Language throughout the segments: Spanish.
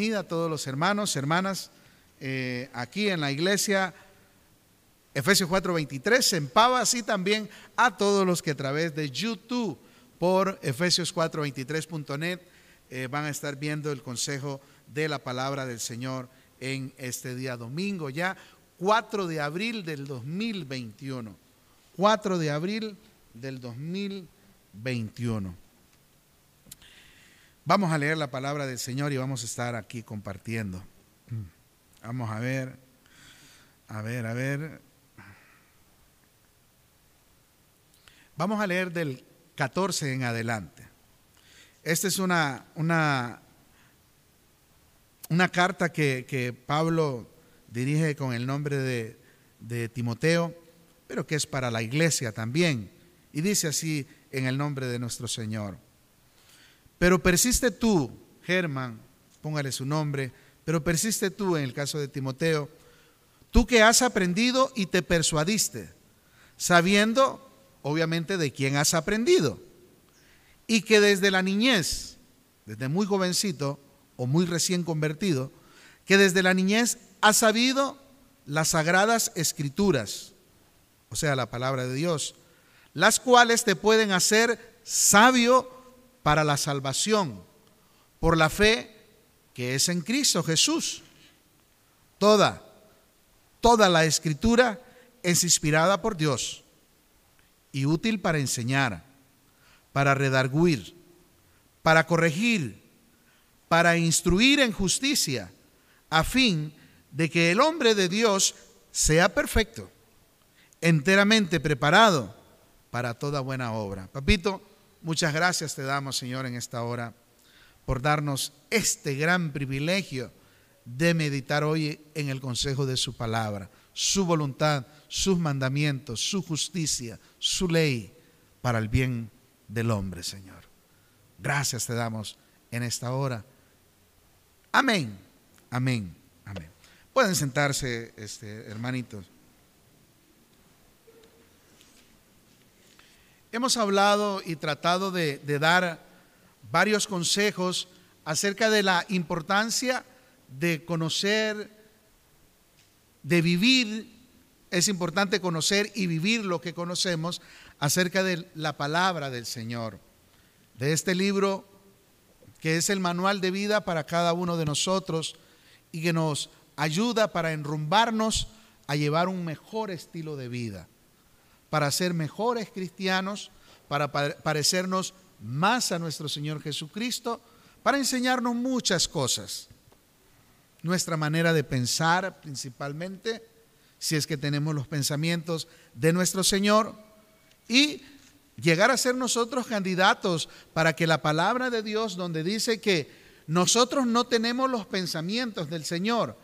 bienvenida a todos los hermanos, hermanas, eh, aquí en la iglesia Efesios 4:23, en Pava, así también a todos los que a través de YouTube por Efesios 4:23.net eh, van a estar viendo el consejo de la palabra del Señor en este día domingo, ya 4 de abril del 2021. 4 de abril del 2021. Vamos a leer la palabra del Señor y vamos a estar aquí compartiendo. Vamos a ver, a ver, a ver. Vamos a leer del 14 en adelante. Esta es una, una, una carta que, que, Pablo dirige con el nombre de, de Timoteo, pero que es para la iglesia también. Y dice así en el nombre de nuestro Señor. Pero persiste tú, Germán, póngale su nombre, pero persiste tú en el caso de Timoteo, tú que has aprendido y te persuadiste, sabiendo obviamente de quién has aprendido, y que desde la niñez, desde muy jovencito o muy recién convertido, que desde la niñez has sabido las sagradas escrituras, o sea, la palabra de Dios, las cuales te pueden hacer sabio para la salvación por la fe que es en Cristo Jesús. Toda, toda la escritura es inspirada por Dios y útil para enseñar, para redarguir, para corregir, para instruir en justicia, a fin de que el hombre de Dios sea perfecto, enteramente preparado para toda buena obra. Papito, Muchas gracias te damos, Señor, en esta hora por darnos este gran privilegio de meditar hoy en el consejo de su palabra, su voluntad, sus mandamientos, su justicia, su ley para el bien del hombre, Señor. Gracias te damos en esta hora. Amén, amén, amén. Pueden sentarse, este, hermanitos. Hemos hablado y tratado de, dar varios consejos acerca de la importancia de conocer, de vivir. Es importante conocer y vivir lo que conocemos acerca de la palabra del Señor. De este libro que es el manual de vida para cada uno de nosotros y que nos ayuda para enrumbarnos a llevar un mejor estilo de vida para ser mejores cristianos, para parecernos más a nuestro Señor Jesucristo, para enseñarnos muchas cosas. Nuestra manera de pensar principalmente, si es que tenemos los pensamientos de nuestro Señor, y llegar a ser nosotros candidatos para que la palabra de Dios, donde dice que nosotros no tenemos los pensamientos del Señor,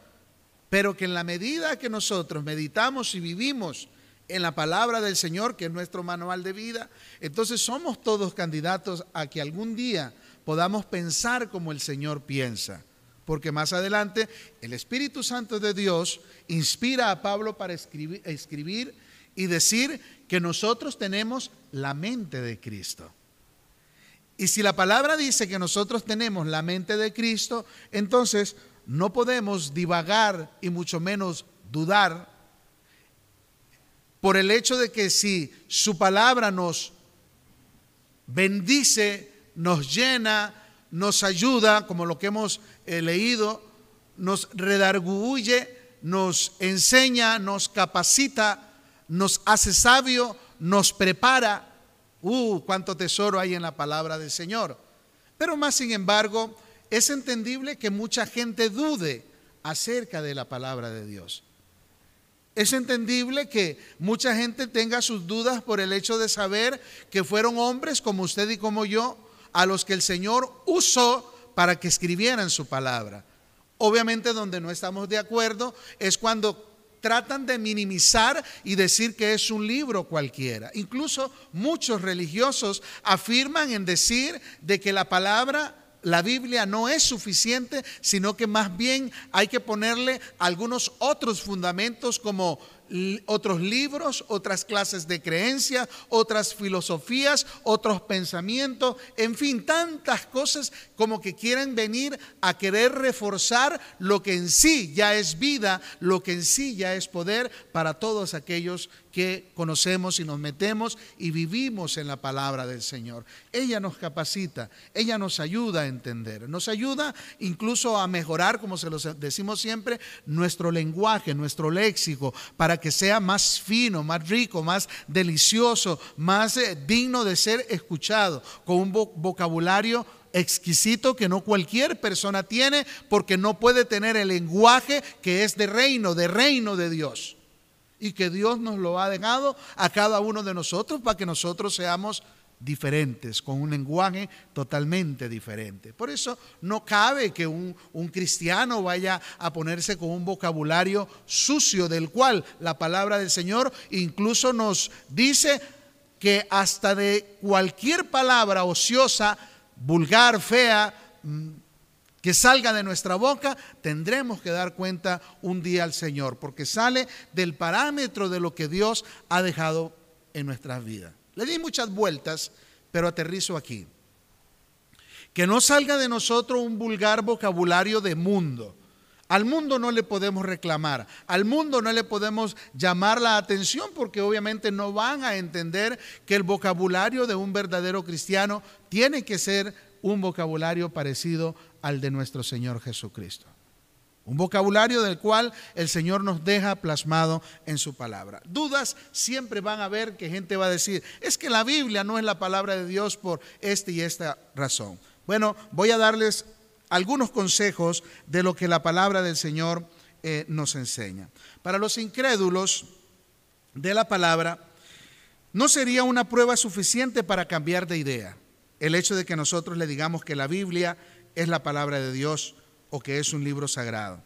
pero que en la medida que nosotros meditamos y vivimos en la palabra del Señor, que es nuestro manual de vida, entonces somos todos candidatos a que algún día podamos pensar como el Señor piensa. Porque más adelante el Espíritu Santo de Dios inspira a Pablo para escribir, escribir y decir que nosotros tenemos la mente de Cristo. Y si la palabra dice que nosotros tenemos la mente de Cristo, entonces no podemos divagar y mucho menos dudar por el hecho de que si su palabra nos bendice, nos llena, nos ayuda, como lo que hemos eh, leído, nos redarguye, nos enseña, nos capacita, nos hace sabio, nos prepara. Uh, cuánto tesoro hay en la palabra del Señor. Pero más sin embargo, es entendible que mucha gente dude acerca de la palabra de Dios. Es entendible que mucha gente tenga sus dudas por el hecho de saber que fueron hombres como usted y como yo a los que el Señor usó para que escribieran su palabra. Obviamente donde no estamos de acuerdo es cuando tratan de minimizar y decir que es un libro cualquiera. Incluso muchos religiosos afirman en decir de que la palabra la Biblia no es suficiente, sino que más bien hay que ponerle algunos otros fundamentos como otros libros, otras clases de creencia, otras filosofías, otros pensamientos, en fin, tantas cosas como que quieren venir a querer reforzar lo que en sí ya es vida, lo que en sí ya es poder para todos aquellos que conocemos y nos metemos y vivimos en la palabra del Señor. Ella nos capacita, ella nos ayuda a entender, nos ayuda incluso a mejorar, como se lo decimos siempre, nuestro lenguaje, nuestro léxico, para que sea más fino, más rico, más delicioso, más eh, digno de ser escuchado, con un vocabulario exquisito que no cualquier persona tiene porque no puede tener el lenguaje que es de reino, de reino de Dios y que Dios nos lo ha dejado a cada uno de nosotros para que nosotros seamos diferentes, con un lenguaje totalmente diferente. Por eso no cabe que un, cristiano vaya a ponerse con un vocabulario sucio del cual la palabra del Señor incluso nos dice que hasta de cualquier palabra ociosa, vulgar, fea, mm, que salga de nuestra boca, tendremos que dar cuenta un día al Señor, porque sale del parámetro de lo que Dios ha dejado en nuestras vidas. Le di muchas vueltas, pero aterrizo aquí. Que no salga de nosotros un vulgar vocabulario de mundo. Al mundo no le podemos reclamar, al mundo no le podemos llamar la atención porque obviamente no van a entender que el vocabulario de un verdadero cristiano tiene que ser un vocabulario parecido al de nuestro Señor Jesucristo. Un vocabulario del cual el Señor nos deja plasmado en su palabra. Dudas siempre van a haber que gente va a decir, es que la Biblia no es la palabra de Dios por esta y esta razón. Bueno, voy a darles algunos consejos de lo que la palabra del Señor eh, nos enseña. Para los incrédulos de la palabra, no sería una prueba suficiente para cambiar de idea el hecho de que nosotros le digamos que la Biblia es la palabra de Dios o que es un libro sagrado.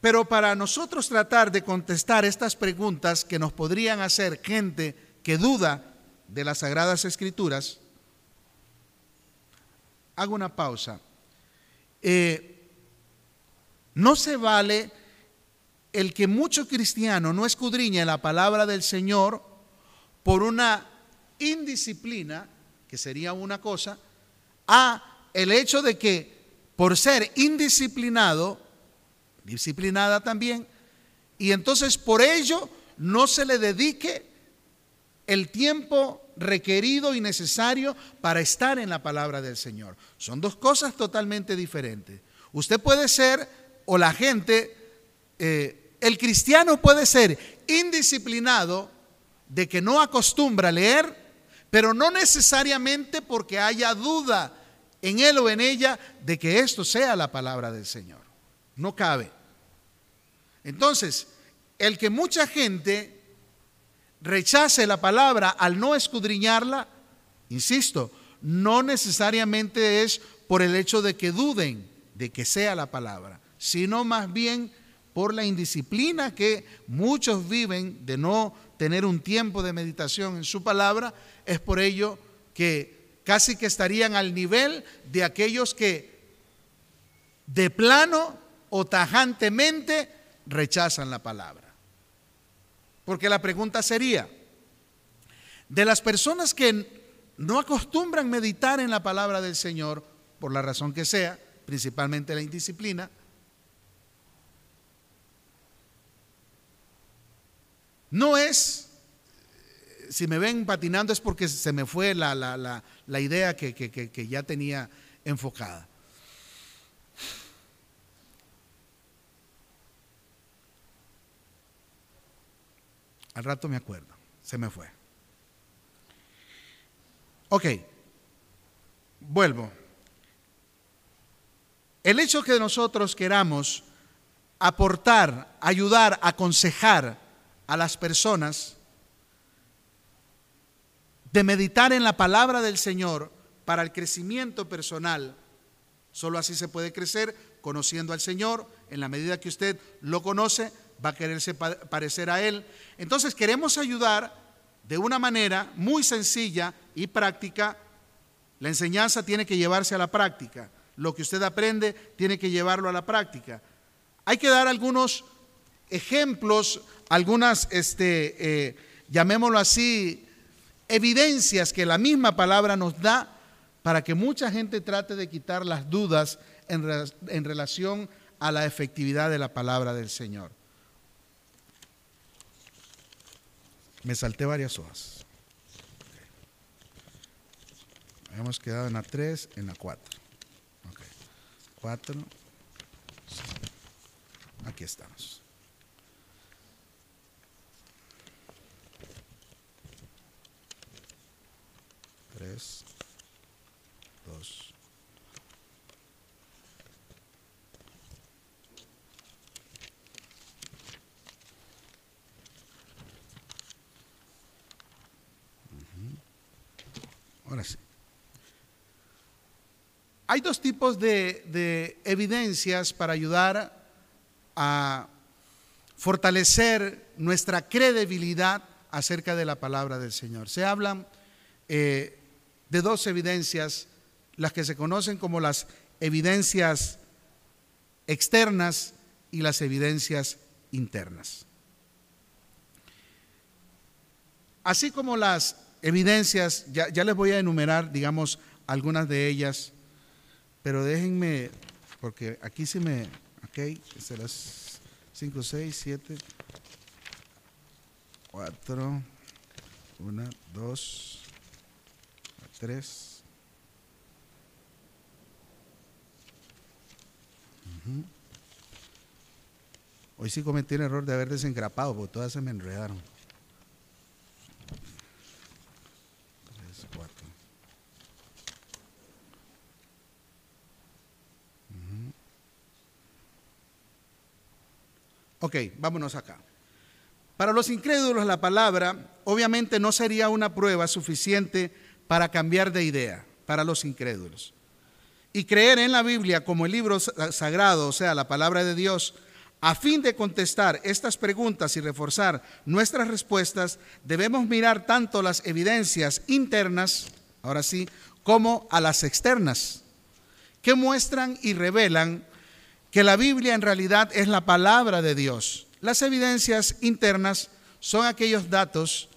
Pero para nosotros tratar de contestar estas preguntas que nos podrían hacer gente que duda de las sagradas escrituras, hago una pausa. Eh, no se vale el que mucho cristiano no escudriñe la palabra del Señor por una indisciplina que sería una cosa, a el hecho de que por ser indisciplinado, disciplinada también, y entonces por ello no se le dedique el tiempo requerido y necesario para estar en la palabra del Señor. Son dos cosas totalmente diferentes. Usted puede ser, o la gente, eh, el cristiano puede ser indisciplinado de que no acostumbra a leer pero no necesariamente porque haya duda en él o en ella de que esto sea la palabra del Señor. No cabe. Entonces, el que mucha gente rechace la palabra al no escudriñarla, insisto, no necesariamente es por el hecho de que duden de que sea la palabra, sino más bien por la indisciplina que muchos viven de no tener un tiempo de meditación en su palabra es por ello que casi que estarían al nivel de aquellos que de plano o tajantemente rechazan la palabra. Porque la pregunta sería, de las personas que no acostumbran meditar en la palabra del Señor, por la razón que sea, principalmente la indisciplina, no es si me ven patinando es porque se me fue la, idea que, que ya tenía enfocada. Al rato me acuerdo, se me fue. Ok, vuelvo. El hecho que nosotros queramos aportar, ayudar, aconsejar a las personas, de meditar en la palabra del Señor para el crecimiento personal. Solo así se puede crecer conociendo al Señor. En la medida que usted lo conoce, va a quererse parecer a Él. Entonces queremos ayudar de una manera muy sencilla y práctica. La enseñanza tiene que llevarse a la práctica. Lo que usted aprende tiene que llevarlo a la práctica. Hay que dar algunos ejemplos, algunas, este, eh, llamémoslo así, evidencias que la misma palabra nos da para que mucha gente trate de quitar las dudas en, relación a la efectividad de la palabra del Señor. Me salté varias hojas. Hemos quedado en la 3, en la 4. Okay. 4. Aquí estamos. Tres, dos. Ahora sí. Hay dos tipos de, de, evidencias para ayudar a fortalecer nuestra credibilidad acerca de la palabra del Señor. Se hablan eh, de dos evidencias, las que se conocen como las evidencias externas y las evidencias internas. Así como las evidencias, ya, ya les voy a enumerar, digamos, algunas de ellas, pero déjenme, porque aquí sí me, ok, las 5, 6, 7, 4, 1, 2, 3. Hoy sí cometí el error de haber desengrapado, porque todas se me enredaron. Tres, cuatro. Ok, vámonos acá. Para los incrédulos la palabra obviamente no sería una prueba suficiente para cambiar de idea, para los incrédulos. Y creer en la Biblia como el libro sagrado, o sea, la palabra de Dios, a fin de contestar estas preguntas y reforzar nuestras respuestas, debemos mirar tanto las evidencias internas, ahora sí, como a las externas, que muestran y revelan que la Biblia en realidad es la palabra de Dios. Las evidencias internas son aquellos datos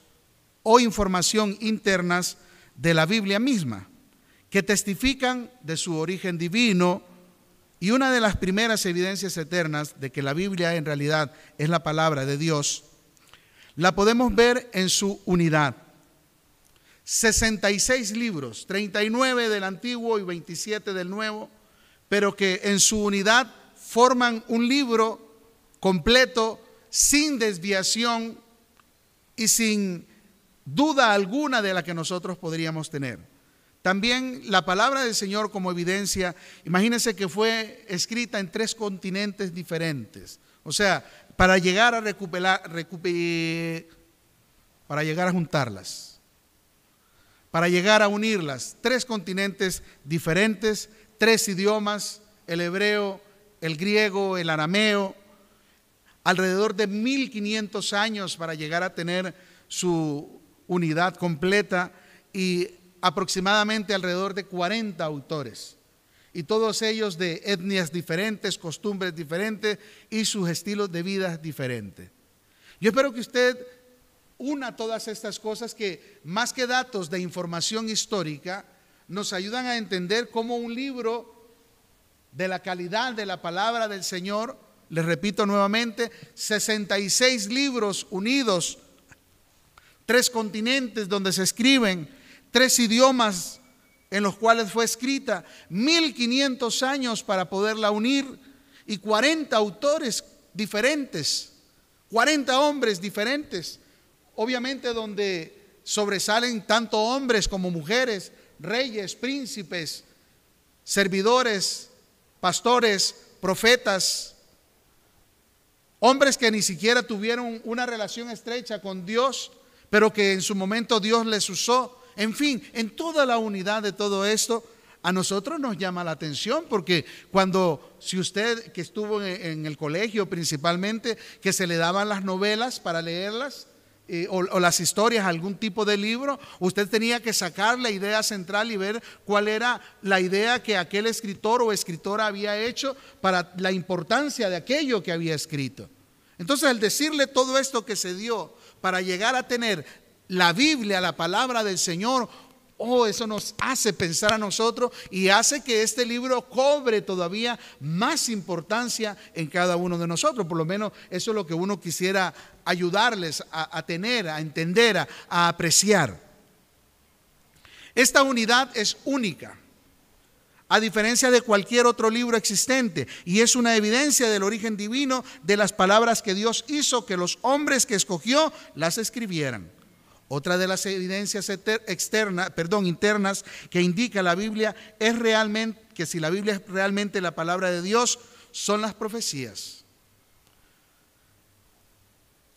o información internas de la Biblia misma, que testifican de su origen divino y una de las primeras evidencias eternas de que la Biblia en realidad es la palabra de Dios, la podemos ver en su unidad. 66 libros, 39 del Antiguo y 27 del Nuevo, pero que en su unidad forman un libro completo, sin desviación y sin duda alguna de la que nosotros podríamos tener. También la palabra del Señor como evidencia, imagínense que fue escrita en tres continentes diferentes. O sea, para llegar a recuperar, para llegar a juntarlas, para llegar a unirlas, tres continentes diferentes, tres idiomas, el hebreo, el griego, el arameo, alrededor de 1500 años para llegar a tener su unidad completa y aproximadamente alrededor de 40 autores. Y todos ellos de etnias diferentes, costumbres diferentes y sus estilos de vida diferentes. Yo espero que usted una todas estas cosas que más que datos de información histórica nos ayudan a entender cómo un libro de la calidad de la palabra del Señor, les repito nuevamente, 66 libros unidos tres continentes donde se escriben, tres idiomas en los cuales fue escrita, 1500 años para poderla unir y 40 autores diferentes, 40 hombres diferentes, obviamente donde sobresalen tanto hombres como mujeres, reyes, príncipes, servidores, pastores, profetas, hombres que ni siquiera tuvieron una relación estrecha con Dios, pero que en su momento Dios les usó. En fin, en toda la unidad de todo esto, a nosotros nos llama la atención porque cuando, si usted que estuvo en, el colegio principalmente, que se le daban las novelas para leerlas, eh, o, o, las historias, algún tipo de libro, usted tenía que sacar la idea central y ver cuál era la idea que aquel escritor o escritora había hecho para la importancia de aquello que había escrito. Entonces, al decirle todo esto que se dio para llegar a tener la Biblia, la palabra del Señor, Oh, eso nos hace pensar a nosotros y hace que este libro cobre todavía más importancia en cada uno de nosotros. Por lo menos eso es lo que uno quisiera ayudarles a, tener, a entender, a apreciar. Esta unidad es única, a diferencia de cualquier otro libro existente, y es una evidencia del origen divino de las palabras que Dios hizo que los hombres que escogió las escribieran. Otra de las evidencias externas, perdón, internas que indica la Biblia es realmente que si la Biblia es realmente la palabra de Dios, son las profecías.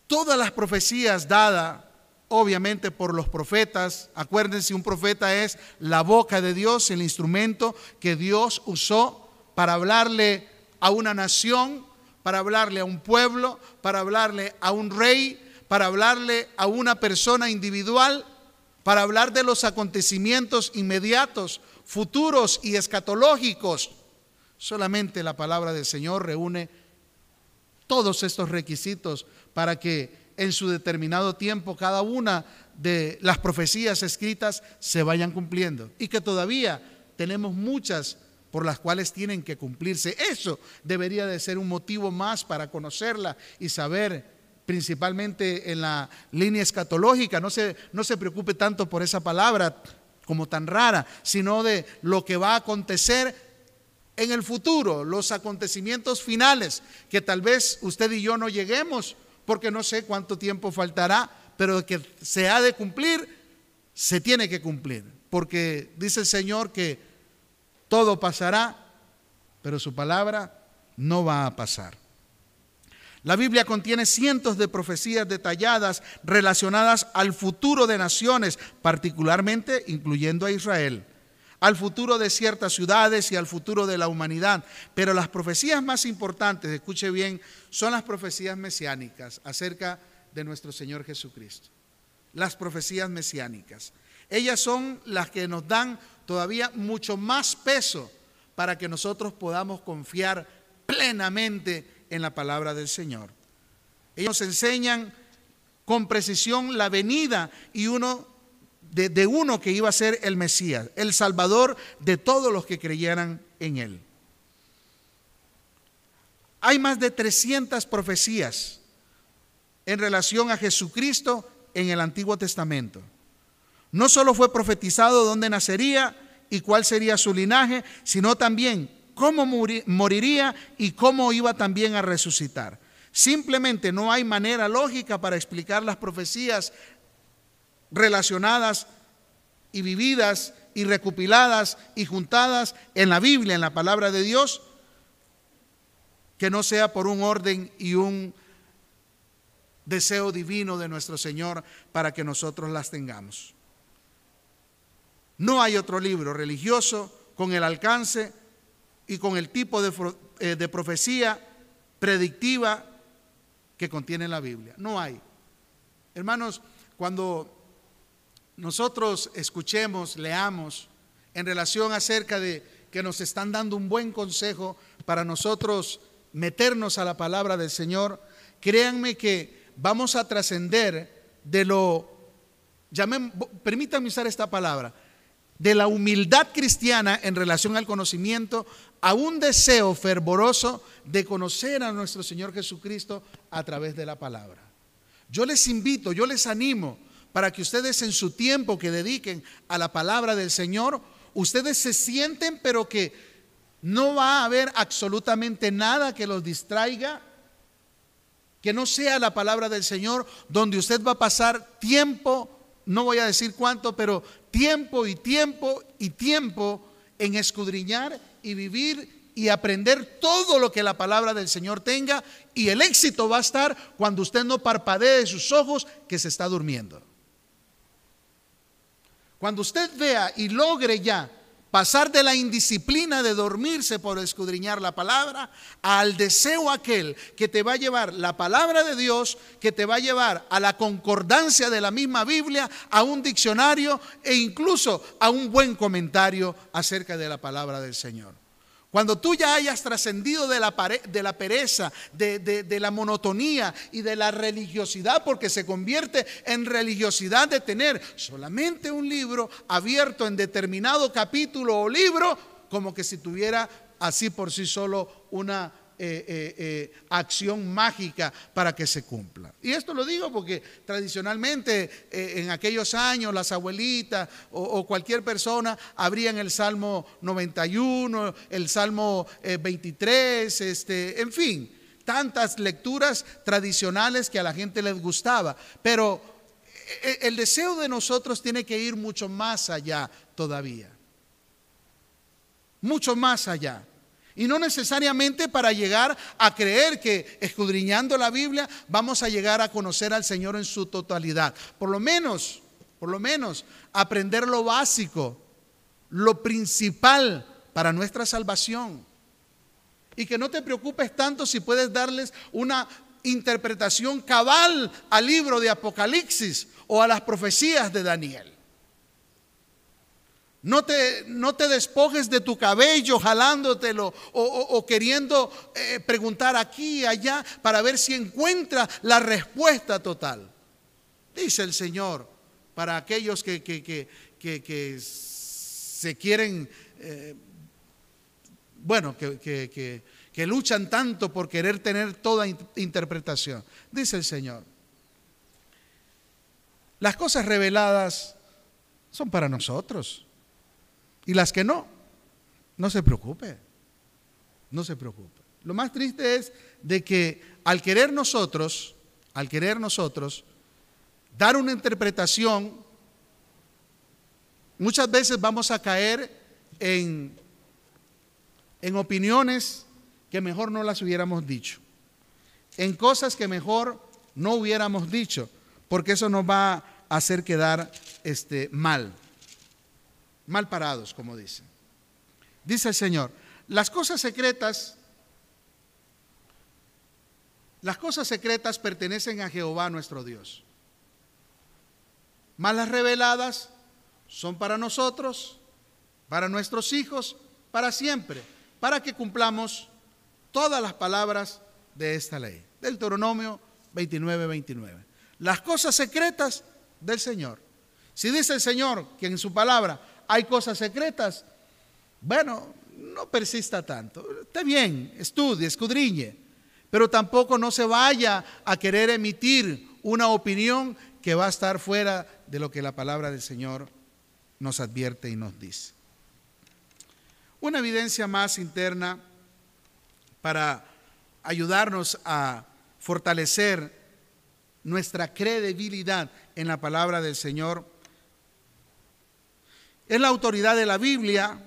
Todas las profecías dadas obviamente por los profetas. Acuérdense, un profeta es la boca de Dios, el instrumento que Dios usó para hablarle a una nación, para hablarle a un pueblo, para hablarle a un rey, para hablarle a una persona individual, para hablar de los acontecimientos inmediatos, futuros y escatológicos. Solamente la palabra del Señor reúne todos estos requisitos para que en su determinado tiempo cada una de las profecías escritas se vayan cumpliendo y que todavía tenemos muchas por las cuales tienen que cumplirse. Eso debería de ser un motivo más para conocerla y saber principalmente en la línea escatológica. No se, no se preocupe tanto por esa palabra como tan rara, sino de lo que va a acontecer en el futuro, los acontecimientos finales, que tal vez usted y yo no lleguemos, porque no sé cuánto tiempo faltará, pero que se ha de cumplir, se tiene que cumplir, porque dice el Señor que todo pasará, pero su palabra no va a pasar. La Biblia contiene cientos de profecías detalladas relacionadas al futuro de naciones, particularmente incluyendo a Israel, al futuro de ciertas ciudades y al futuro de la humanidad. Pero las profecías más importantes, escuche bien, son las profecías mesiánicas acerca de nuestro Señor Jesucristo. Las profecías mesiánicas. Ellas son las que nos dan todavía mucho más peso para que nosotros podamos confiar plenamente en la palabra del Señor. Ellos enseñan con precisión la venida y uno de, uno que iba a ser el Mesías, el Salvador de todos los que creyeran en él. Hay más de 300 profecías en relación a Jesucristo en el Antiguo Testamento. No solo fue profetizado dónde nacería y cuál sería su linaje, sino también cómo moriría y cómo iba también a resucitar. Simplemente no hay manera lógica para explicar las profecías relacionadas y vividas y recopiladas y juntadas en la Biblia, en la palabra de Dios, que no sea por un orden y un deseo divino de nuestro Señor para que nosotros las tengamos. No hay otro libro religioso con el alcance y con el tipo eh, de, profecía predictiva que contiene la Biblia. No hay. Hermanos, cuando nosotros escuchemos, leamos en relación acerca de que nos están dando un buen consejo para nosotros meternos a la palabra del Señor, créanme que vamos a trascender de lo, llamen, permítanme usar esta palabra, de la humildad cristiana en relación al conocimiento a un deseo fervoroso de conocer a nuestro Señor Jesucristo a través de la palabra. Yo les invito, yo les animo para que ustedes en su tiempo que dediquen a la palabra del Señor, ustedes se sienten, pero que no va a haber absolutamente nada que los distraiga, que no sea la palabra del Señor, donde usted va a pasar tiempo, no voy a decir cuánto, pero tiempo y tiempo y tiempo en escudriñar y vivir y aprender todo lo que la palabra del Señor tenga y el éxito va a estar cuando usted no parpadee sus ojos que se está durmiendo. Cuando usted vea y logre ya pasar de la indisciplina de dormirse por escudriñar la palabra al deseo aquel que te va a llevar la palabra de Dios, que te va a llevar a la concordancia de la misma Biblia, a un diccionario e incluso a un buen comentario acerca de la palabra del Señor. Cuando tú ya hayas trascendido de la, pereza, de, de, la monotonía y de la religiosidad, porque se convierte en religiosidad de tener solamente un libro abierto en determinado capítulo o libro, como que si tuviera así por sí solo una eh, eh, eh, acción mágica para que se cumpla. Y esto lo digo porque tradicionalmente en aquellos años las abuelitas o, cualquier persona abrían el Salmo 91, el Salmo 23, este, en fin, tantas lecturas tradicionales que a la gente les gustaba. Pero el deseo de nosotros tiene que ir mucho más allá todavía. Mucho más allá. Y no necesariamente para llegar a creer que escudriñando la Biblia vamos a llegar a conocer al Señor en su totalidad. Por lo menos, por lo menos, aprender lo básico, lo principal para nuestra salvación. Y que no te preocupes tanto si puedes darles una interpretación cabal al libro de Apocalipsis o a las profecías de Daniel. No te, no te, despojes de tu cabello jalándotelo o, queriendo eh, preguntar aquí y allá para ver si encuentra la respuesta total. Dice el Señor para aquellos que, que, se quieren, eh, bueno, que, luchan tanto por querer tener toda interpretación. Dice el Señor, las cosas reveladas son para nosotros y las que no, no se preocupe. No se preocupe. Lo más triste es de que al querer nosotros, al querer nosotros dar una interpretación, muchas veces vamos a caer en, en opiniones que mejor no las hubiéramos dicho, en cosas que mejor no hubiéramos dicho, porque eso nos va a hacer quedar este, mal mal parados, como dice. Dice el Señor, las cosas secretas, las cosas secretas pertenecen a Jehová nuestro Dios. Mas las reveladas son para nosotros, para nuestros hijos, para siempre, para que cumplamos todas las palabras de esta ley. Deuteronomio 29, 29. Las cosas secretas del Señor. Si dice el Señor que en su palabra hay cosas secretas. Bueno, no persista tanto. Está bien, estudie, escudriñe, pero tampoco no se vaya a querer emitir una opinión que va a estar fuera de lo que la palabra del Señor nos advierte y nos dice. Una evidencia más interna para ayudarnos a fortalecer nuestra credibilidad en la palabra del Señor es la autoridad de la Biblia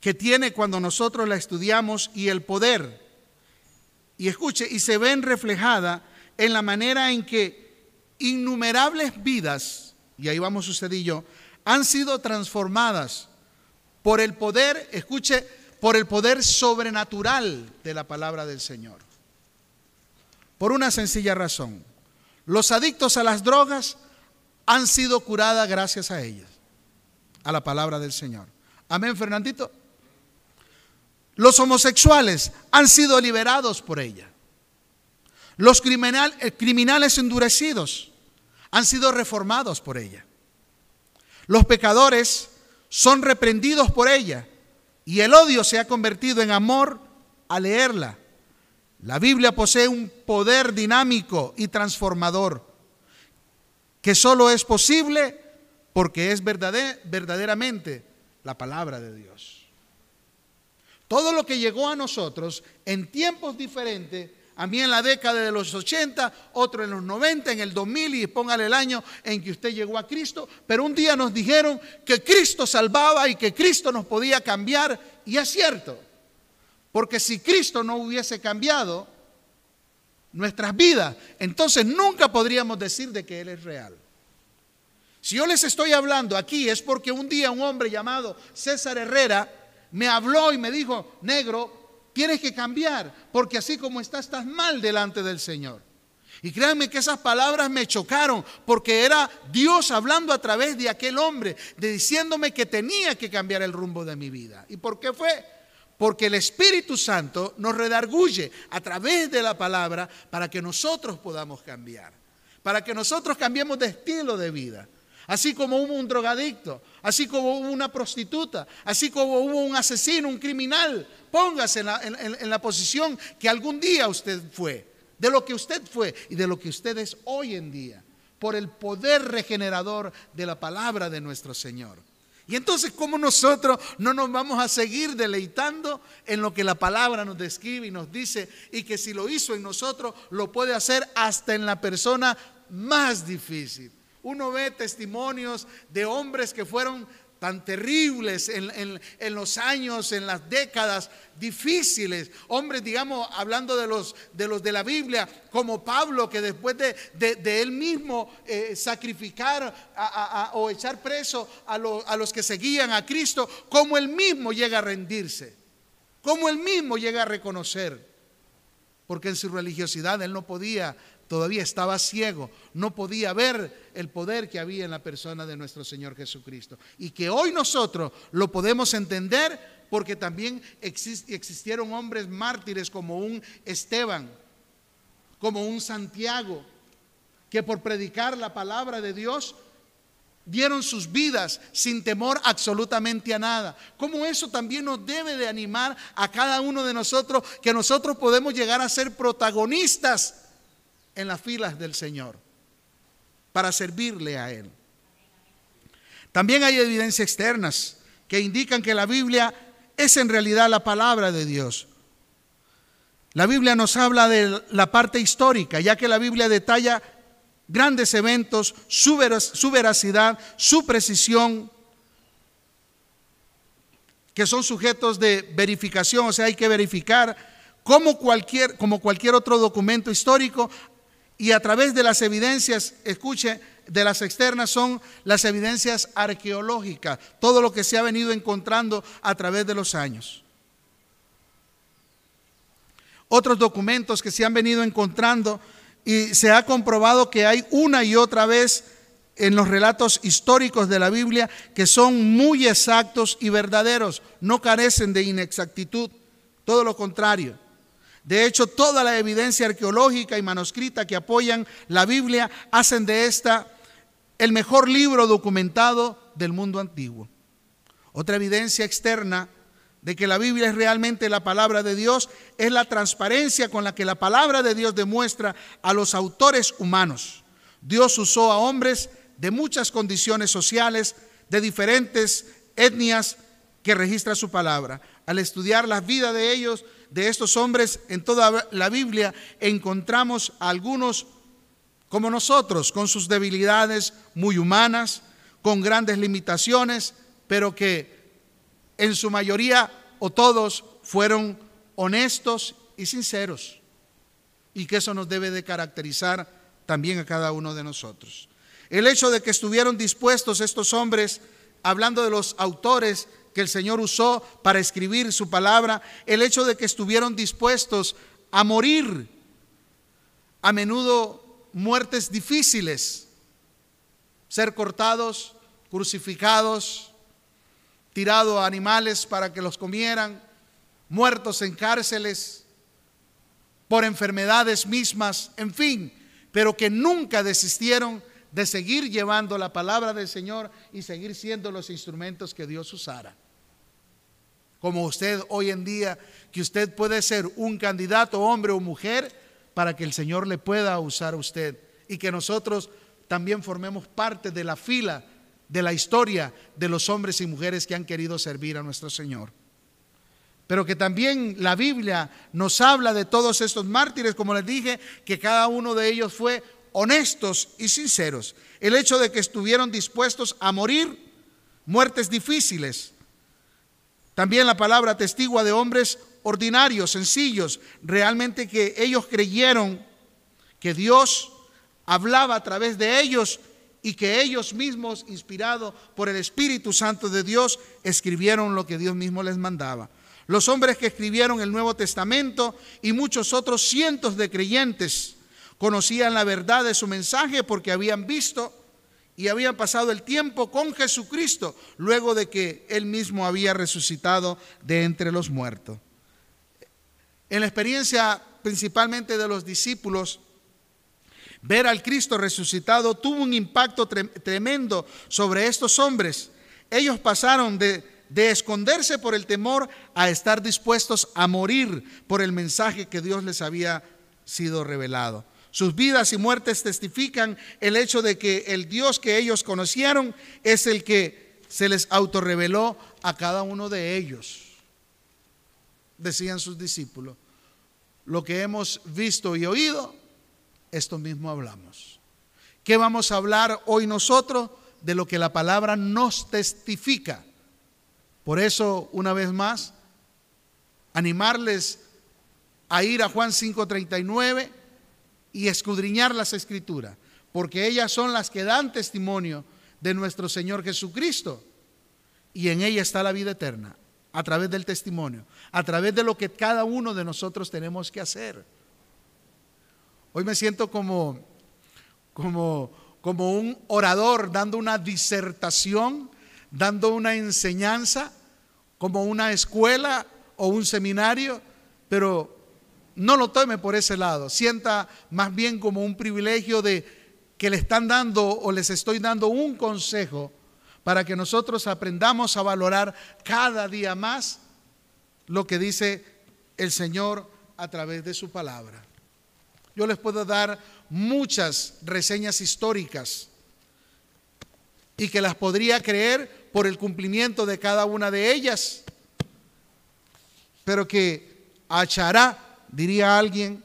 que tiene cuando nosotros la estudiamos y el poder. Y escuche, y se ven reflejada en la manera en que innumerables vidas, y ahí vamos usted yo, han sido transformadas por el poder, escuche, por el poder sobrenatural de la palabra del Señor. Por una sencilla razón. Los adictos a las drogas han sido curadas gracias a ellas, a la palabra del Señor. Amén, Fernandito. Los homosexuales han sido liberados por ella. Los eh, criminales endurecidos han sido reformados por ella. Los pecadores son reprendidos por ella y el odio se ha convertido en amor a leerla. La Biblia posee un poder dinámico y transformador que solo es posible porque es verdaderamente la palabra de Dios. Todo lo que llegó a nosotros en tiempos diferentes, a mí en la década de los 80, otro en los 90, en el 2000 y póngale el año en que usted llegó a Cristo, pero un día nos dijeron que Cristo salvaba y que Cristo nos podía cambiar y es cierto, porque si Cristo no hubiese cambiado, nuestras vidas, entonces nunca podríamos decir de que Él es real. Si yo les estoy hablando aquí es porque un día un hombre llamado César Herrera me habló y me dijo, negro, tienes que cambiar, porque así como estás, estás mal delante del Señor. Y créanme que esas palabras me chocaron porque era Dios hablando a través de aquel hombre, diciéndome que tenía que cambiar el rumbo de mi vida. ¿Y por qué fue? Porque el Espíritu Santo nos redarguye a través de la palabra para que nosotros podamos cambiar, para que nosotros cambiemos de estilo de vida. Así como hubo un drogadicto, así como hubo una prostituta, así como hubo un asesino, un criminal. Póngase en la, en la posición que algún día usted fue de lo que usted fue y de lo que usted es hoy en día, por el poder regenerador de la palabra de nuestro Señor. Y entonces, ¿cómo nosotros no nos vamos a seguir deleitando en lo que la palabra nos describe y nos dice? Y que si lo hizo en nosotros, lo puede hacer hasta en la persona más difícil. Uno ve testimonios de hombres que fueron tan terribles en, los años, en las décadas difíciles. Hombres, digamos, hablando de los de, los de la Biblia, como Pablo, que después de, de, él mismo eh, sacrificar o echar preso a, a los que seguían a Cristo, como él mismo llega a rendirse, como él mismo llega a reconocer, porque en su religiosidad él no podía todavía estaba ciego, no podía ver el poder que había en la persona de nuestro Señor Jesucristo. Y que hoy nosotros lo podemos entender porque también existieron hombres mártires como un Esteban, como un Santiago, que por predicar la palabra de Dios dieron sus vidas sin temor absolutamente a nada. Como eso también nos debe de animar a cada uno de nosotros que nosotros podemos llegar a ser protagonistas en las filas del Señor para servirle a Él. También hay evidencias externas que indican que la Biblia es en realidad la palabra de Dios. La Biblia nos habla de la parte histórica, ya que la Biblia detalla grandes eventos, su, veracidad, su precisión, que son sujetos de verificación, o sea, hay que verificar como cualquier, como cualquier otro documento histórico, y a través de las evidencias, escuche, de las externas son las evidencias arqueológicas, todo lo que se ha venido encontrando a través de los años. Otros documentos que se han venido encontrando y se ha comprobado que hay una y otra vez en los relatos históricos de la Biblia que son muy exactos y verdaderos, no carecen de inexactitud, todo lo contrario. De hecho, toda la evidencia arqueológica y manuscrita que apoyan la Biblia hacen de esta el mejor libro documentado del mundo antiguo. Otra evidencia externa de que la Biblia es realmente la palabra de Dios es la transparencia con la que la palabra de Dios demuestra a los autores humanos. Dios usó a hombres de muchas condiciones sociales, de diferentes etnias que registra su palabra. Al estudiar la vida de ellos, de estos hombres en toda la Biblia encontramos a algunos como nosotros, con sus debilidades muy humanas, con grandes limitaciones, pero que en su mayoría o todos fueron honestos y sinceros. Y que eso nos debe de caracterizar también a cada uno de nosotros. El hecho de que estuvieron dispuestos estos hombres, hablando de los autores que el Señor usó para escribir su palabra, el hecho de que estuvieron dispuestos a morir, a menudo muertes difíciles, ser cortados, crucificados, tirados a animales para que los comieran, muertos en cárceles, por enfermedades mismas, en fin, pero que nunca desistieron de seguir llevando la palabra del Señor y seguir siendo los instrumentos que Dios usara. Como usted hoy en día, que usted puede ser un candidato, hombre o mujer, para que el Señor le pueda usar a usted y que nosotros también formemos parte de la fila de la historia de los hombres y mujeres que han querido servir a nuestro Señor. Pero que también la Biblia nos habla de todos estos mártires, como les dije, que cada uno de ellos fue honestos y sinceros. El hecho de que estuvieron dispuestos a morir muertes difíciles. También la palabra testigua de hombres ordinarios, sencillos, realmente que ellos creyeron que Dios hablaba a través de ellos y que ellos mismos, inspirados por el Espíritu Santo de Dios, escribieron lo que Dios mismo les mandaba. Los hombres que escribieron el Nuevo Testamento y muchos otros cientos de creyentes conocían la verdad de su mensaje porque habían visto y habían pasado el tiempo con Jesucristo luego de que él mismo había resucitado de entre los muertos. En la experiencia principalmente de los discípulos, ver al Cristo resucitado tuvo un impacto tremendo sobre estos hombres. Ellos pasaron de, de esconderse por el temor a estar dispuestos a morir por el mensaje que Dios les había sido revelado. Sus vidas y muertes testifican el hecho de que el Dios que ellos conocieron es el que se les autorreveló a cada uno de ellos. Decían sus discípulos, lo que hemos visto y oído, esto mismo hablamos. ¿Qué vamos a hablar hoy nosotros? De lo que la palabra nos testifica. Por eso, una vez más, animarles a ir a Juan 5:39 y escudriñar las escrituras, porque ellas son las que dan testimonio de nuestro Señor Jesucristo. Y en ella está la vida eterna, a través del testimonio, a través de lo que cada uno de nosotros tenemos que hacer. Hoy me siento como, como, como un orador dando una disertación, dando una enseñanza, como una escuela o un seminario, pero no lo tome por ese lado, sienta más bien como un privilegio de que le están dando o les estoy dando un consejo para que nosotros aprendamos a valorar cada día más lo que dice el Señor a través de su palabra. Yo les puedo dar muchas reseñas históricas y que las podría creer por el cumplimiento de cada una de ellas, pero que achará diría alguien,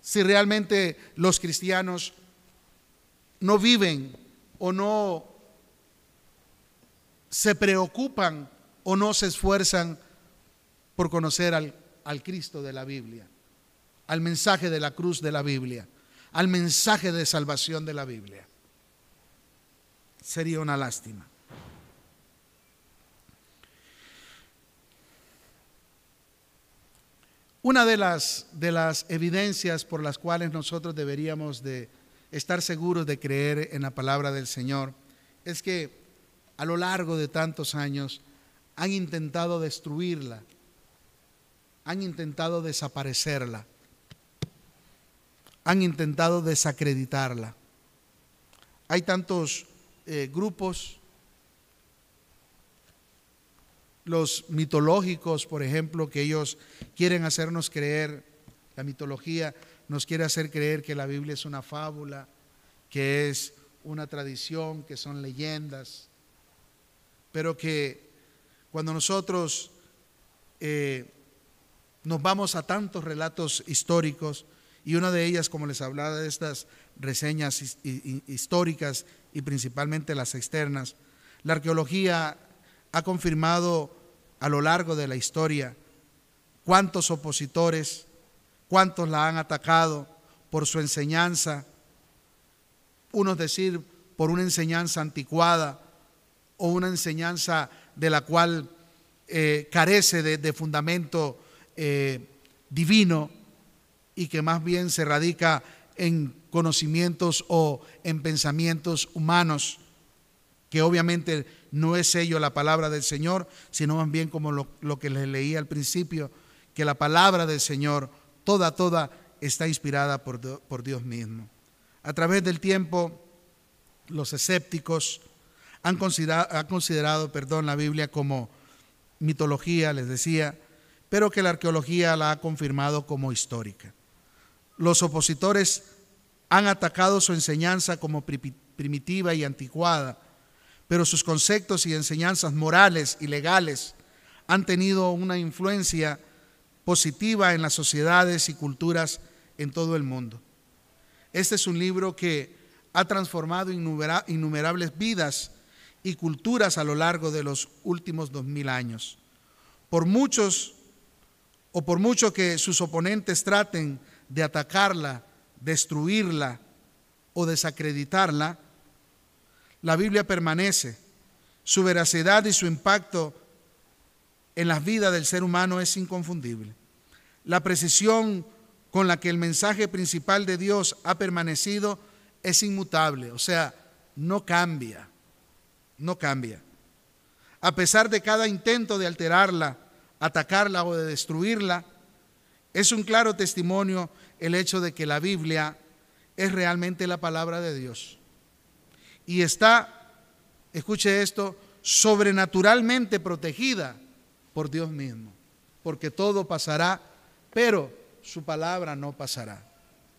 si realmente los cristianos no viven o no se preocupan o no se esfuerzan por conocer al, al, Cristo de la Biblia, al mensaje de la cruz de la Biblia, al mensaje de salvación de la Biblia. Sería una lástima. Una de las, de las evidencias por las cuales nosotros deberíamos de estar seguros de creer en la palabra del Señor es que a lo largo de tantos años han intentado destruirla, han intentado desaparecerla, han intentado desacreditarla. Hay tantos eh, grupos los mitológicos, por ejemplo, que ellos quieren hacernos creer, la mitología nos quiere hacer creer que la Biblia es una fábula, que es una tradición, que son leyendas, pero que cuando nosotros eh, nos vamos a tantos relatos históricos, y una de ellas, como les hablaba de estas reseñas históricas y principalmente las externas, la arqueología ha confirmado a lo largo de la historia, cuántos opositores, cuántos la han atacado por su enseñanza, unos decir por una enseñanza anticuada o una enseñanza de la cual eh, carece de, fundamento eh, divino y que más bien se radica en conocimientos o en pensamientos humanos que obviamente no es ello la palabra del Señor, sino más bien como lo, que les leí al principio, que la palabra del Señor, toda, toda, está inspirada por, por Dios mismo. A través del tiempo, los escépticos han considerado, considerado perdón, la Biblia como mitología, les decía, pero que la arqueología la ha confirmado como histórica. Los opositores han atacado su enseñanza como primitiva y anticuada, pero sus conceptos y enseñanzas morales y legales han tenido una influencia positiva en las sociedades y culturas en todo el mundo. Este es un libro que ha transformado innumerables vidas y culturas a lo largo de los últimos dos mil años. Por muchos o por mucho que sus oponentes traten de atacarla, destruirla o desacreditarla, la Biblia permanece. Su veracidad y su impacto en la vida del ser humano es inconfundible. La precisión con la que el mensaje principal de Dios ha permanecido es inmutable, o sea, no cambia, no cambia. A pesar de cada intento de alterarla, atacarla o de destruirla, es un claro testimonio el hecho de que la Biblia es realmente la palabra de Dios. Y está, escuche esto, sobrenaturalmente protegida por Dios mismo, porque todo pasará, pero su palabra no pasará.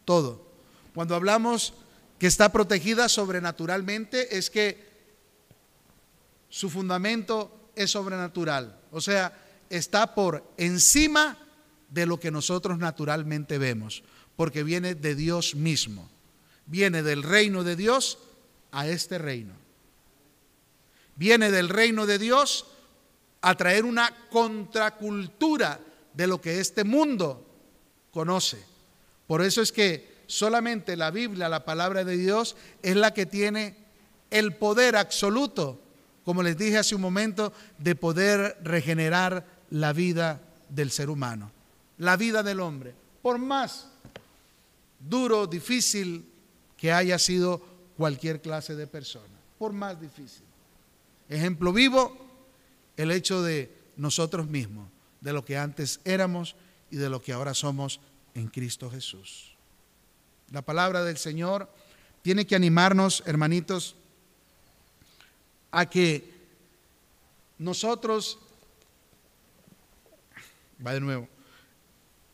Todo. Cuando hablamos que está protegida sobrenaturalmente, es que su fundamento es sobrenatural. O sea, está por encima de lo que nosotros naturalmente vemos, porque viene de Dios mismo. Viene del reino de Dios a este reino. Viene del reino de Dios a traer una contracultura de lo que este mundo conoce. Por eso es que solamente la Biblia, la palabra de Dios, es la que tiene el poder absoluto, como les dije hace un momento, de poder regenerar la vida del ser humano, la vida del hombre. Por más duro, difícil que haya sido cualquier clase de persona, por más difícil. Ejemplo vivo, el hecho de nosotros mismos, de lo que antes éramos y de lo que ahora somos en Cristo Jesús. La palabra del Señor tiene que animarnos, hermanitos, a que nosotros, va de nuevo,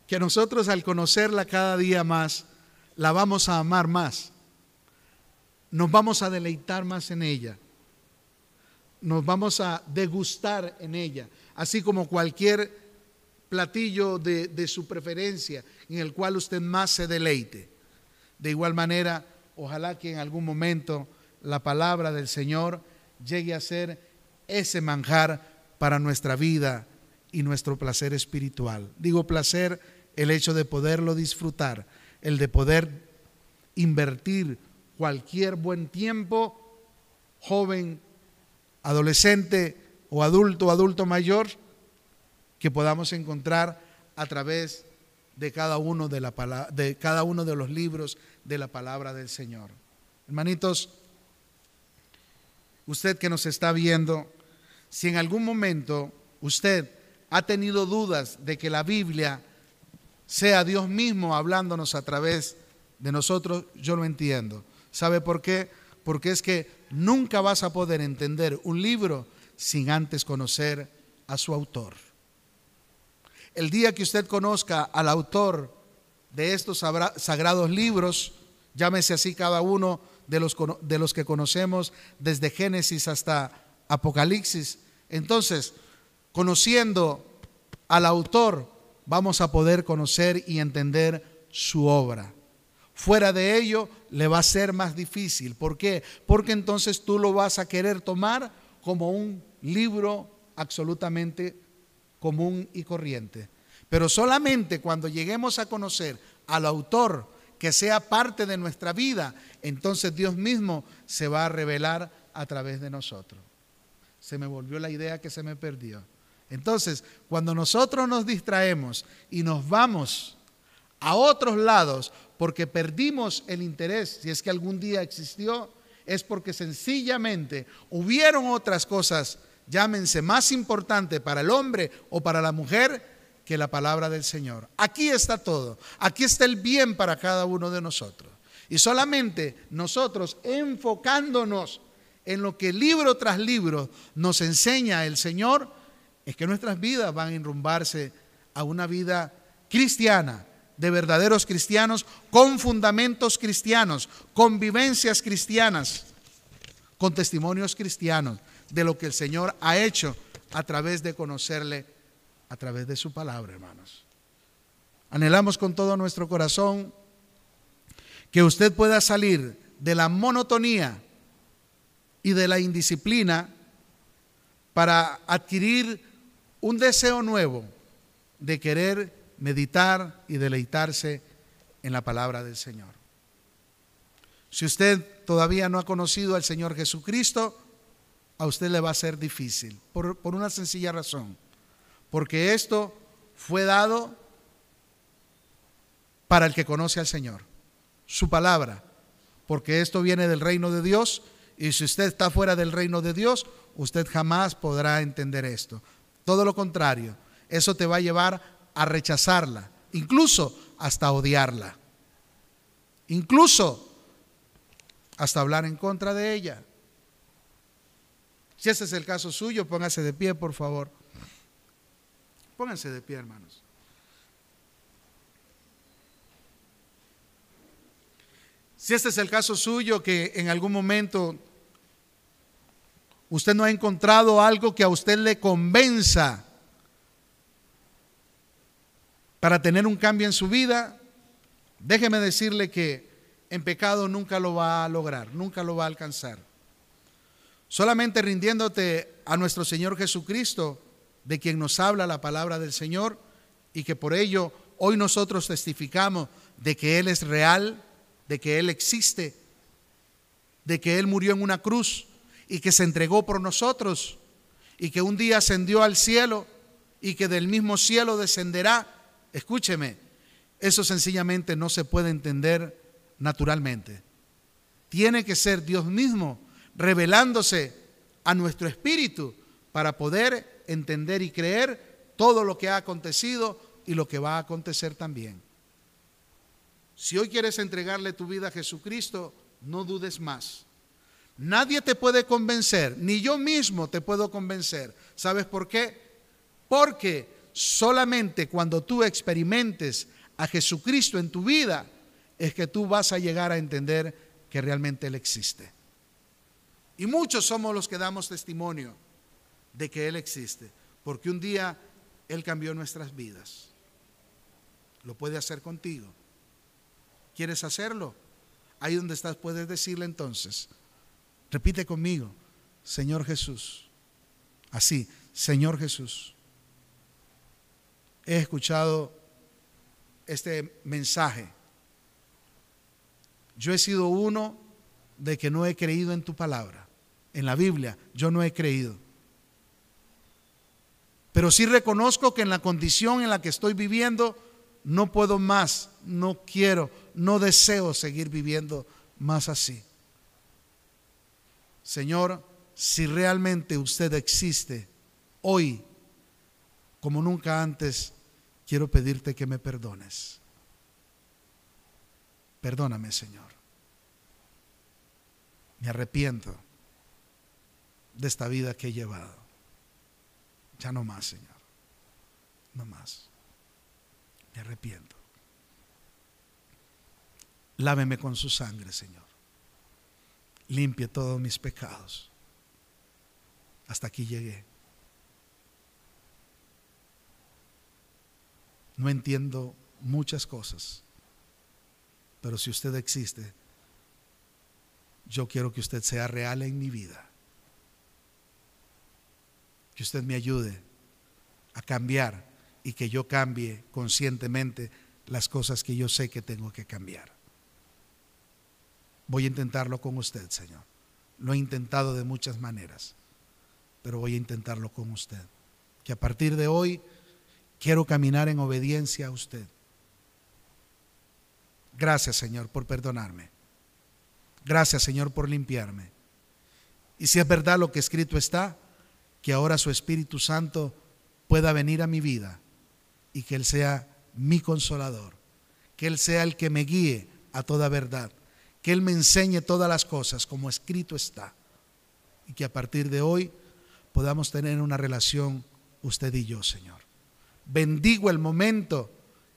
que nosotros al conocerla cada día más, la vamos a amar más, nos vamos a deleitar más en ella, nos vamos a degustar en ella, así como cualquier platillo de, de su preferencia en el cual usted más se deleite. De igual manera, ojalá que en algún momento la palabra del Señor llegue a ser ese manjar para nuestra vida y nuestro placer espiritual. Digo placer, el hecho de poderlo disfrutar, el de poder invertir cualquier buen tiempo, joven, adolescente o adulto, adulto mayor, que podamos encontrar a través de cada uno de, la de cada uno de los libros de la palabra del Señor. Hermanitos, usted que nos está viendo, si en algún momento usted ha tenido dudas de que la Biblia sea Dios mismo hablándonos a través de nosotros, yo lo entiendo. ¿Sabe por qué? Porque es que nunca vas a poder entender un libro sin antes conocer a su autor. El día que usted conozca al autor de estos sagrados libros, llámese así cada uno de los, de los que conocemos desde Génesis hasta Apocalipsis, entonces, conociendo al autor, vamos a poder conocer y entender su obra. Fuera de ello, le va a ser más difícil. ¿Por qué? Porque entonces tú lo vas a querer tomar como un libro absolutamente común y corriente. Pero solamente cuando lleguemos a conocer al autor que sea parte de nuestra vida, entonces Dios mismo se va a revelar a través de nosotros. Se me volvió la idea que se me perdió. Entonces, cuando nosotros nos distraemos y nos vamos a otros lados porque perdimos el interés, si es que algún día existió, es porque sencillamente hubieron otras cosas llámense, más importante para el hombre o para la mujer que la palabra del Señor. Aquí está todo. Aquí está el bien para cada uno de nosotros. Y solamente nosotros enfocándonos en lo que libro tras libro nos enseña el Señor, es que nuestras vidas van a enrumbarse a una vida cristiana, de verdaderos cristianos, con fundamentos cristianos, con vivencias cristianas, con testimonios cristianos de lo que el Señor ha hecho a través de conocerle, a través de su palabra, hermanos. Anhelamos con todo nuestro corazón que usted pueda salir de la monotonía y de la indisciplina para adquirir un deseo nuevo de querer meditar y deleitarse en la palabra del Señor. Si usted todavía no ha conocido al Señor Jesucristo, a usted le va a ser difícil, por, una sencilla razón, porque esto fue dado para el que conoce al Señor. Su palabra, porque esto viene del reino de Dios y si usted está fuera del reino de Dios, usted jamás podrá entender esto. Todo lo contrario, eso te va a llevar a rechazarla, incluso hasta odiarla, incluso hasta hablar en contra de ella. Si ese es el caso suyo, póngase de pie, por favor. Pónganse de pie, hermanos. Si este es el caso suyo, que en algún momento usted no ha encontrado algo que a usted le convenza para tener un cambio en su vida, déjeme decirle que en pecado nunca lo va a lograr, nunca lo va a alcanzar. Solamente rindiéndote a nuestro Señor Jesucristo, de quien nos habla la palabra del Señor, y que por ello hoy nosotros testificamos de que Él es real, de que Él existe, de que Él murió en una cruz y que se entregó por nosotros y que un día ascendió al cielo y que del mismo cielo descenderá. Escúcheme, eso sencillamente no se puede entender naturalmente. Tiene que ser Dios mismo revelándose a nuestro espíritu para poder entender y creer todo lo que ha acontecido y lo que va a acontecer también. Si hoy quieres entregarle tu vida a Jesucristo, no dudes más. Nadie te puede convencer, ni yo mismo te puedo convencer. ¿Sabes por qué? Porque solamente cuando tú experimentes a Jesucristo en tu vida es que tú vas a llegar a entender que realmente Él existe. Y muchos somos los que damos testimonio de que Él existe, porque un día Él cambió nuestras vidas. Lo puede hacer contigo. ¿Quieres hacerlo? Ahí donde estás puedes decirle entonces, repite conmigo, Señor Jesús. Así, Señor Jesús. He escuchado este mensaje. Yo he sido uno de que no he creído en tu palabra. En la Biblia yo no he creído. Pero sí reconozco que en la condición en la que estoy viviendo, no puedo más, no quiero, no deseo seguir viviendo más así. Señor, si realmente usted existe hoy como nunca antes, quiero pedirte que me perdones. Perdóname, Señor. Me arrepiento de esta vida que he llevado. Ya no más, Señor. No más. Me arrepiento. Láveme con su sangre, Señor. Limpie todos mis pecados. Hasta aquí llegué. No entiendo muchas cosas, pero si usted existe, yo quiero que usted sea real en mi vida. Que usted me ayude a cambiar y que yo cambie conscientemente las cosas que yo sé que tengo que cambiar. Voy a intentarlo con usted, Señor. Lo he intentado de muchas maneras, pero voy a intentarlo con usted. Que a partir de hoy quiero caminar en obediencia a usted. Gracias, Señor, por perdonarme. Gracias, Señor, por limpiarme. Y si es verdad lo que escrito está, que ahora su Espíritu Santo pueda venir a mi vida y que Él sea mi consolador, que Él sea el que me guíe a toda verdad, que Él me enseñe todas las cosas como escrito está y que a partir de hoy podamos tener una relación usted y yo, Señor. Bendigo el momento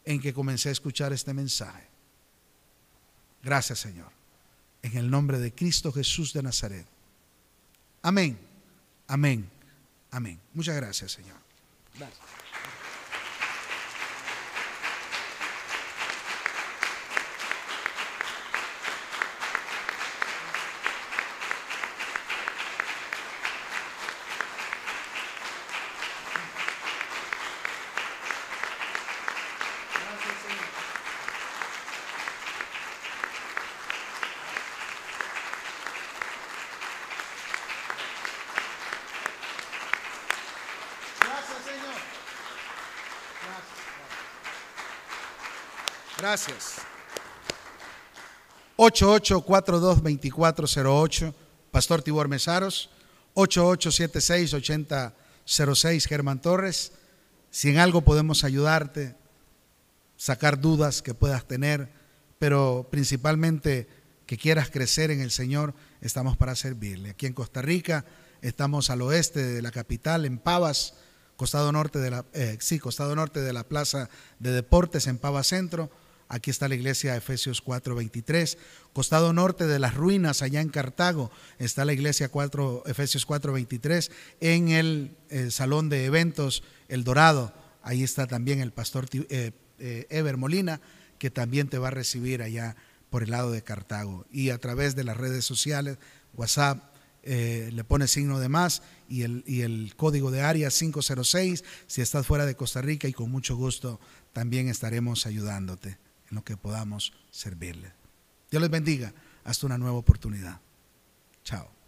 en que comencé a escuchar este mensaje. Gracias, Señor. En el nombre de Cristo Jesús de Nazaret. Amén. Amén. Amén. Muchas gracias, Señor. Gracias. Gracias, Señor. Gracias. 88422408, Pastor Tibor Mesaros. 88768006, Germán Torres. Si en algo podemos ayudarte, sacar dudas que puedas tener, pero principalmente que quieras crecer en el Señor, estamos para servirle. Aquí en Costa Rica estamos al oeste de la capital, en Pavas, costado norte de la, eh, sí, costado norte de la Plaza de Deportes en Pavas Centro. Aquí está la iglesia Efesios 4:23. Costado norte de las ruinas, allá en Cartago, está la iglesia 4, Efesios 4:23. En el, el, salón de eventos El Dorado, ahí está también el pastor eh, eh, Ever Molina, que también te va a recibir allá por el lado de Cartago. Y a través de las redes sociales, WhatsApp, eh, le pone signo de más y el, y el código de área 506 si estás fuera de Costa Rica y con mucho gusto también estaremos ayudándote en lo que podamos servirle. Dios les bendiga. Hasta una nueva oportunidad. Chao.